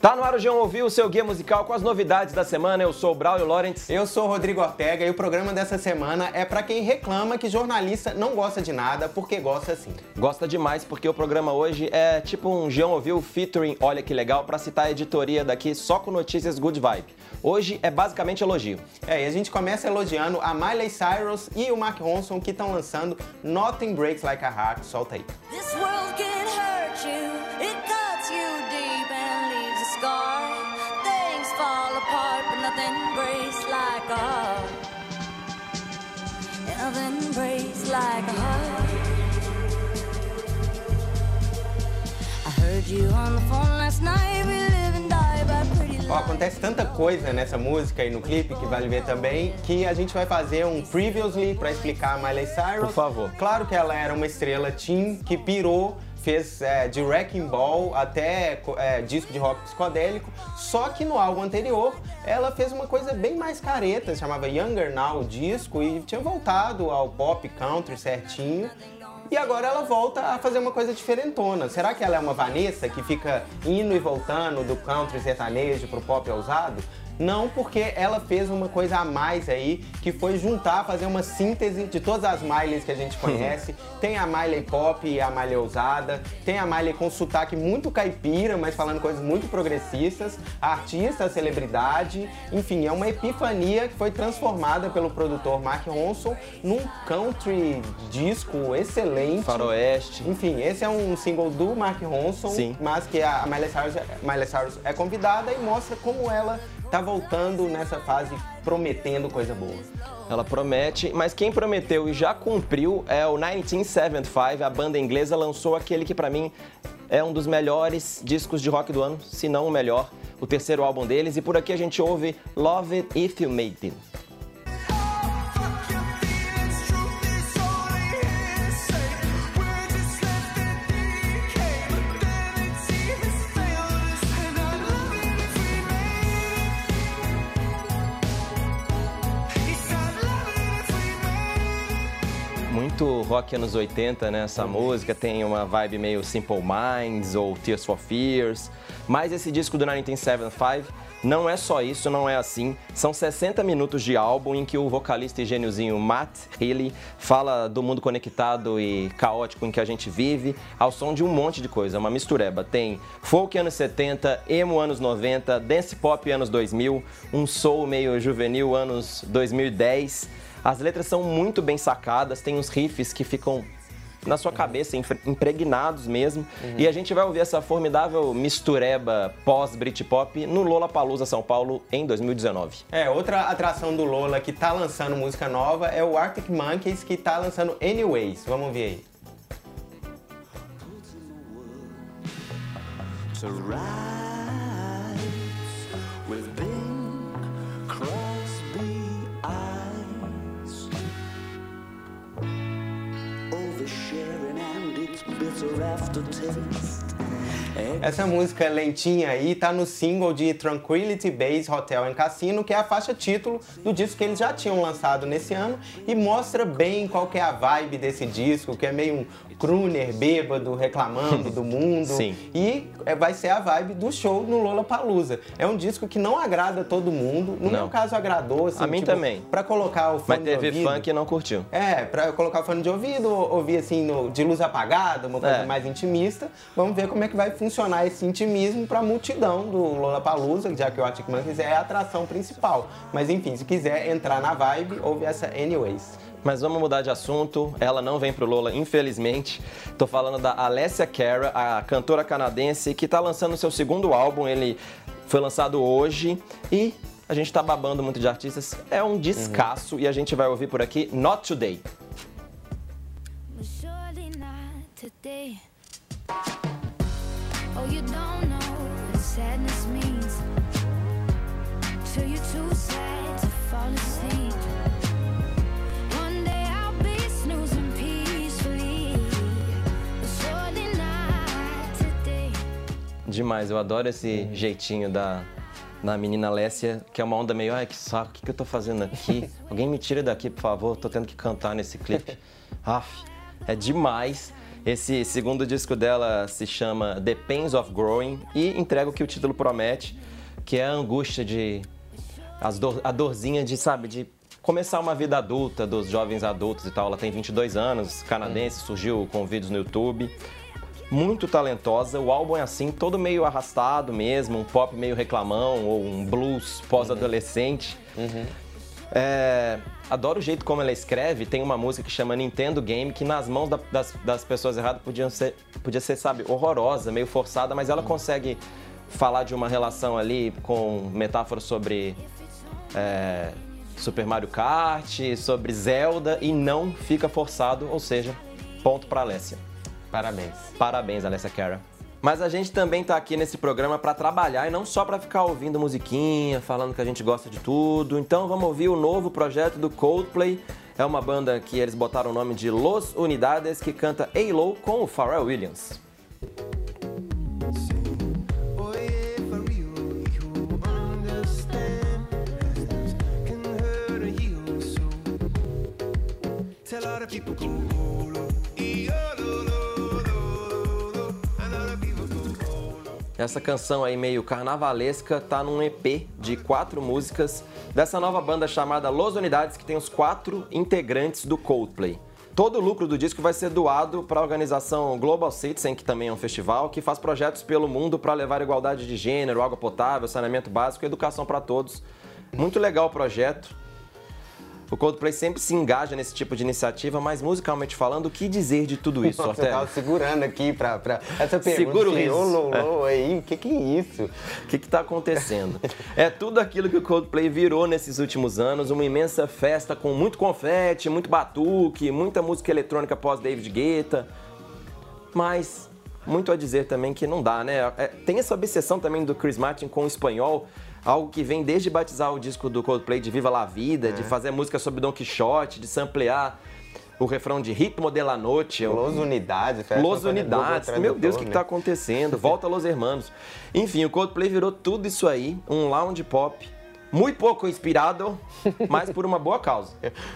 Tá no ar o João Ouviu, o seu guia musical com as novidades da semana. Eu sou o Braulio Lawrence. Eu sou o Rodrigo Ortega e o programa dessa semana é para quem reclama que jornalista não gosta de nada porque gosta sim. Gosta demais porque o programa hoje é tipo um João Ouviu featuring Olha Que Legal para citar a editoria daqui só com notícias good vibe. Hoje é basicamente elogio. É, e a gente começa elogiando a Miley Cyrus e o Mark Ronson que estão lançando Nothing Breaks Like a Heart. Solta aí. This world Breaks like a heart. I heard you on the phone last night, we live and die by Ó, acontece tanta coisa nessa música e no clipe que vale ver também que a gente vai fazer um previously para explicar a Miley Cyrus. Por favor. Claro que ela era uma estrela teen que pirou fez é, de Wrecking Ball até é, disco de rock psicodélico, só que no álbum anterior ela fez uma coisa bem mais careta, se chamava Younger Now o disco, e tinha voltado ao pop country certinho, e agora ela volta a fazer uma coisa diferentona. Será que ela é uma Vanessa que fica indo e voltando do country sertanejo pro pop ousado? Não, porque ela fez uma coisa a mais aí, que foi juntar, fazer uma síntese de todas as Miley's que a gente conhece. tem a Miley pop e a Miley ousada, tem a Miley com sotaque muito caipira, mas falando coisas muito progressistas, a artista, a celebridade, enfim, é uma epifania que foi transformada pelo produtor Mark Ronson num country disco excelente. Faroeste. Enfim, esse é um single do Mark Ronson, Sim. mas que a Miley Cyrus, Miley Cyrus é convidada e mostra como ela tá voltando nessa fase prometendo coisa boa. Ela promete, mas quem prometeu e já cumpriu é o 1975. A banda inglesa lançou aquele que para mim é um dos melhores discos de rock do ano, se não o melhor, o terceiro álbum deles. E por aqui a gente ouve Love It If You Made It. Rock anos 80, né? Essa música tem uma vibe meio Simple Minds ou Tears for Fears. Mas esse disco do 1975 não é só isso, não é assim. São 60 minutos de álbum em que o vocalista e gêniozinho Matt Healy fala do mundo conectado e caótico em que a gente vive, ao som de um monte de coisa, uma mistureba. Tem folk anos 70, emo anos 90, dance pop anos 2000, um soul meio juvenil anos 2010 as letras são muito bem sacadas, tem uns riffs que ficam na sua cabeça, impregnados mesmo. Uhum. E a gente vai ouvir essa formidável mistureba pós-Britpop no Lola Palusa São Paulo em 2019. É, outra atração do Lola que tá lançando música nova é o Arctic Monkeys que tá lançando Anyways. Vamos ver aí. Essa música lentinha aí tá no single de Tranquility Base Hotel and Casino, que é a faixa título do disco que eles já tinham lançado nesse ano e mostra bem qual que é a vibe desse disco, que é meio crooner bêbado reclamando do mundo. Sim. E é, vai ser a vibe do show no Lola Palusa. É um disco que não agrada todo mundo. No não. meu caso agradou, assim, A mim tipo, também. Pra colocar o fone Mas teve de ouvido. fã que não curtiu. É, pra colocar o fone de ouvido, ouvir assim no, de luz apagada, uma coisa É. mais intimista. Vamos ver como é que vai funcionar esse intimismo pra multidão do Lollapalooza, já que o Arctic Monkeys é a atração principal. Mas enfim, se quiser entrar na vibe, ouve essa Anyways. Mas vamos mudar de assunto. Ela não vem pro Lola, infelizmente. Tô falando da Alessia Cara, a cantora canadense que tá lançando seu segundo álbum. Ele foi lançado hoje e a gente tá babando muito de artistas. É um descasso e a gente vai ouvir por aqui Not Today. But Demais, eu adoro esse jeitinho da, da menina Alessia, que é uma onda meio, ai que saco, o que, que eu tô fazendo aqui? Alguém me tira daqui, por favor, tô tendo que cantar nesse clipe. Aff, é demais. Esse segundo disco dela se chama The Pains of Growing e entrega o que o título promete, que é a angústia de. As dor, a dorzinha de, sabe, de começar uma vida adulta dos jovens adultos e tal. Ela tem 22 anos, canadense, surgiu com vídeos no YouTube. Muito talentosa, o álbum é assim, todo meio arrastado mesmo, um pop meio reclamão ou um blues pós-adolescente. É, adoro o jeito como ela escreve. Tem uma música que chama Nintendo Game, que nas mãos da- das, das pessoas erradas podia ser, podia ser, sabe, horrorosa, meio forçada, mas ela consegue falar de uma relação ali com metáforas sobre é, Super Mario Kart, sobre Zelda e não fica forçado, ou seja, ponto pra Alessia. Parabéns. Parabéns, Alessia Cara. Mas a gente também tá aqui nesse programa para trabalhar e não só para ficar ouvindo musiquinha, falando que a gente gosta de tudo. Então vamos ouvir o novo projeto do Coldplay. É uma banda que eles botaram o nome de Los Unidades, que canta Halo com o Pharrell Williams. Oh yeah, Essa canção aí meio carnavalesca tá num EP de quatro músicas dessa nova banda chamada Los Unidades, que tem os quatro integrantes do Coldplay. Todo o lucro do disco vai ser doado para a organização Global Citizen, que também é um festival, que faz projetos pelo mundo para levar igualdade de gênero, água potável, saneamento básico educação para todos. Muito legal o projeto. O Coldplay sempre se engaja nesse tipo de iniciativa, mas musicalmente falando, o que dizer de tudo isso, Ortega? tava segurando aqui pra, pra essa pergunta. Segura o assim, riso. Aí, o que que é isso? O que está acontecendo? É tudo aquilo que o Coldplay virou nesses últimos anos, uma imensa festa com muito confete, muito batuque, muita música eletrônica pós David Guetta. Mas muito a dizer também que não dá, né? É, tem essa obsessão também do Chris Martin com o espanhol, algo que vem desde batizar o disco do Coldplay de Viva la Vida, de fazer música sobre Don Quixote, de samplear o refrão de Ritmo de la Noche. Los Unidades. Los Unidades, meu Deus, o que, que né? tá acontecendo? Volta Los Hermanos. Enfim, o Coldplay virou tudo isso aí, um lounge pop, muito pouco inspirado, mas por uma boa causa.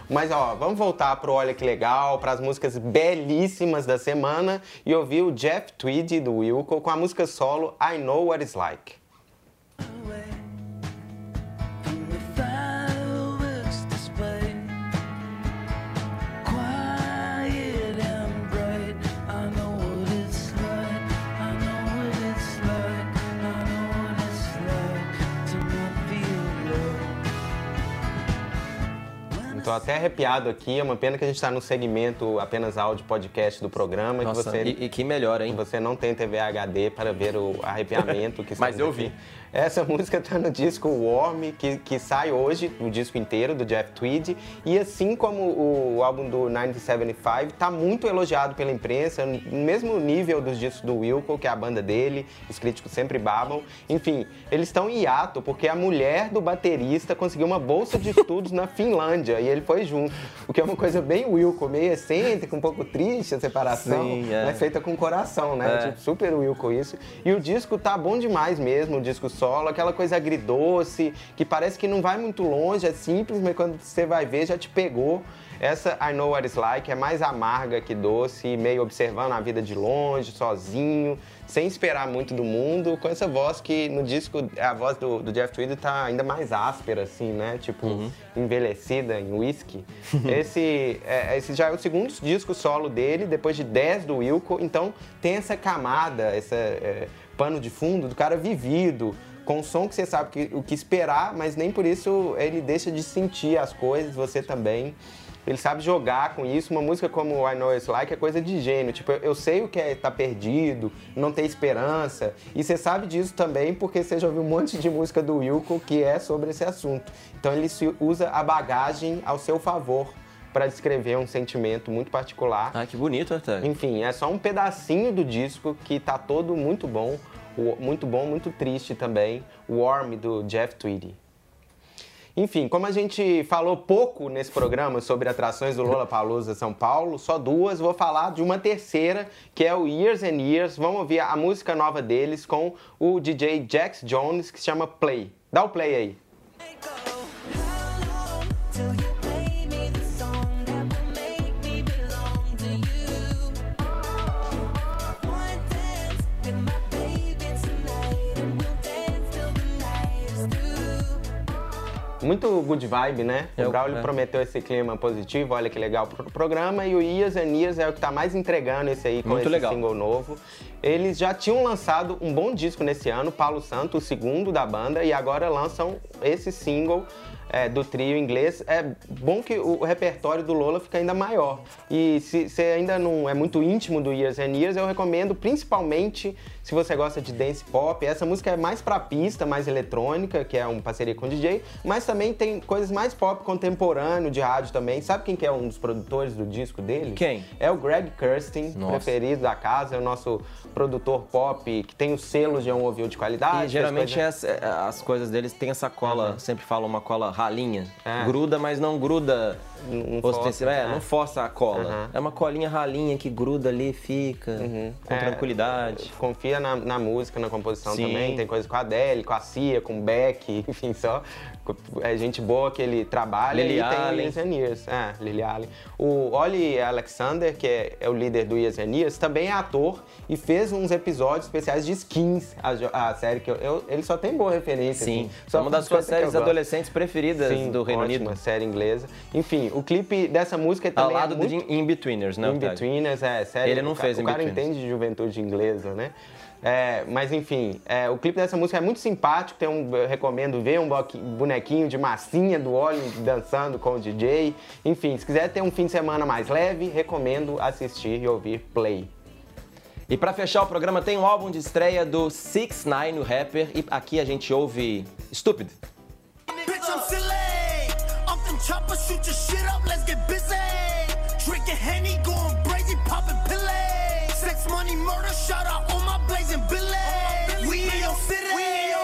Mas ó, vamos voltar pro Olha Que Legal, para as músicas belíssimas da semana e ouvir o Jeff Tweedy do Wilco com a música solo I Know What It's Like. Tô até arrepiado aqui, é uma pena que a gente tá no segmento apenas áudio podcast do programa Nossa, que você e, e que melhor, hein? você não tem TV HD para ver o arrepiamento que Mas eu aqui. Essa música tá no disco Warm, que, que sai hoje, o disco inteiro, do Jeff Tweedy. E assim como o álbum do 1975, tá muito elogiado pela imprensa, no mesmo nível dos discos do Wilco, que é a banda dele, os críticos sempre babam. Enfim, eles estão em hiato, porque a mulher do baterista conseguiu uma bolsa de estudos na Finlândia, e ele foi junto. O que é uma coisa bem Wilco, meio excêntrica, um pouco triste a separação, Sim, é. mas feita com coração, né? É. Tipo, super Wilco isso. E o disco tá bom demais mesmo, o disco solo, aquela coisa agridoce, que parece que não vai muito longe, é simples, mas quando você vai ver já te pegou. Essa I Know What It's Like é mais amarga que doce, meio observando a vida de longe, sozinho, sem esperar muito do mundo, com essa voz que no disco, a voz do, do Jeff Tweedy tá ainda mais áspera, assim, né? Tipo, envelhecida em whisky. esse, é, esse já é o segundo disco solo dele, depois de 10 do Wilco, então tem essa camada, esse é, pano de fundo do cara vivido, com som que você sabe que- o que esperar, mas nem por isso ele deixa de sentir as coisas, você também. Ele sabe jogar com isso. Uma música como I Know It's Like é coisa de gênio. Tipo, eu, eu sei o que é estar perdido, não ter esperança. E você sabe disso também porque você já ouviu um monte de música do Wilco que é sobre esse assunto. Então ele usa a bagagem ao seu favor para descrever um sentimento muito particular. Ah, que bonito, Ortega. Enfim, é só um pedacinho do disco que tá todo muito bom. Muito bom, muito triste também. Warm, do Jeff Tweedy. Enfim, como a gente falou pouco nesse programa sobre atrações do Lollapalooza São Paulo, só duas, vou falar de uma terceira, que é o Years and Years. Vamos ouvir a música nova deles com o DJ Jax Jones, que se chama Play. Dá o play aí. Muito good vibe, né? É o Braulio é. prometeu esse clima positivo, olha que legal pro programa. E o and Years é o que tá mais entregando esse aí com Muito esse legal. single novo. Eles já tinham lançado um bom disco nesse ano, Paulo Santo, o segundo da banda, e agora lançam esse single é, do trio inglês. É bom que o repertório do Lola fica ainda maior. E se você ainda não é muito íntimo do Years and Years, eu recomendo principalmente se você gosta de dance pop. Essa música é mais pra pista, mais eletrônica, que é uma parceria com o DJ, mas também tem coisas mais pop contemporâneo de rádio também. Sabe quem que é um dos produtores do disco dele? Quem? É o Greg Kirsten, Nossa. preferido da casa, é o nosso produtor pop que tem os selos de um ouvido de qualidade. E geralmente coisa- as, é, as coisas deles têm essa cola, sempre falam uma cola ralinha. É. Gruda, mas não gruda Não força, É, é. não força a cola. Aham. É uma colinha ralinha que gruda ali, fica com É, tranquilidade. Confia na, na música, na composição Sim. também. Tem coisa com a Adele, com a Cia, com o Beck, enfim, só é gente boa que ele trabalha Lily e tem o Allen. Years and Years. É, Lily Allen. O Oli Alexander, que é, é o líder do Years and Years, também é ator e fez uns episódios especiais de Skins, a, a série que eu, eu- ele só tem boa referência. Sim, assim. Só é uma das suas séries adolescentes preferidas Sim, do Reino ótima Unido. série inglesa. Enfim, o clipe dessa música Ao também lado é muito... In-Betweeners, né? In-Betweeners, é, sério. Ele não fez O cara entende de juventude inglesa, né? É, mas enfim, é, o clipe dessa música é muito simpático, tem um, eu recomendo ver um bonequinho de massinha do óleo dançando com o DJ. Enfim, se quiser ter um fim de semana mais leve, recomendo assistir e ouvir Play. E pra fechar o programa tem um álbum de estreia do 6 9 o rapper. E aqui a gente ouve Stupid. Shoot your shit up, let's get busy. Drinking Henny, going crazy, popping pillay. Sex, money, murder, shout out all my blazing. We in your city.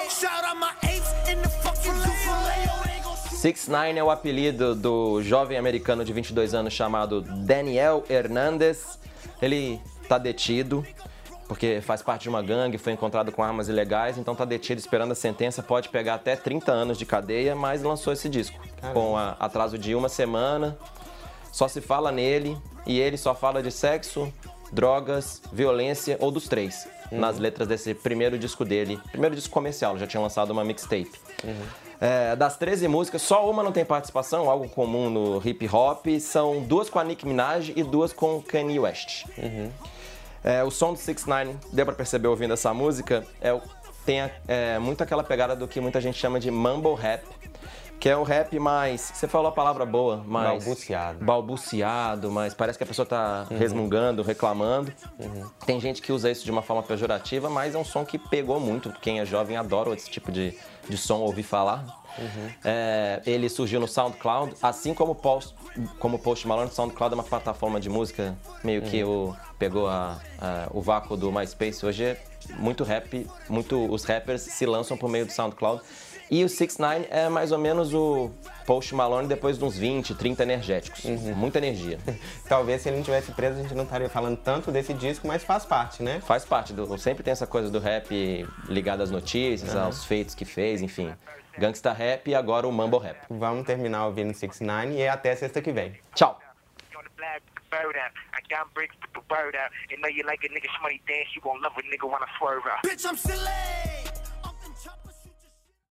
Shout out my apes in the fucking Dufoulé. 6 9 é o apelido do jovem americano de 22 anos chamado Daniel Hernandez. Ele tá detido porque faz parte de uma gangue, foi encontrado com armas ilegais, então tá detido esperando a sentença, pode pegar até 30 anos de cadeia, mas lançou esse disco com a- atraso de uma semana. Só se fala nele e ele só fala de sexo, drogas, violência ou dos três. Nas letras desse primeiro disco dele, primeiro disco comercial, já tinha lançado uma mixtape. É, das 13 músicas, só uma não tem participação, algo comum no hip hop. São duas com a Nicki Minaj e duas com Kanye West. É, o som do 6 9 deu pra perceber ouvindo essa música, é, tem é, muito aquela pegada do que muita gente chama de mumble rap, que é um rap mais. Você falou a palavra boa, mais. Balbuciado. Balbuciado, mas parece que a pessoa tá resmungando, reclamando. Tem gente que usa isso de uma forma pejorativa, mas é um som que pegou muito. Quem é jovem adora esse tipo de, de som, ouvir falar. É, ele surgiu no SoundCloud, assim como o Post, como o Post Malone, o SoundCloud é uma plataforma de música meio que o, pegou a- a- o vácuo do MySpace. Hoje é muito rap, muito, os rappers se lançam por meio do SoundCloud. E o 6 9 é mais ou menos o Post Malone depois de uns 20, 30 energéticos. Muita energia. Talvez se ele não tivesse preso, a gente não estaria falando tanto desse disco, mas faz parte, né? Faz parte do. Sempre tem essa coisa do rap ligada às notícias, aos feitos que fez, enfim. Gangsta rap e agora o Mumble rap. Vamos terminar ouvindo 6 9 e até sexta que vem. Tchau! on the black bird out. I got bricks, put the bird out. And know you like a nigga shmoney dance, you gon' love a nigga when I swerve out. Bitch, I'm silly.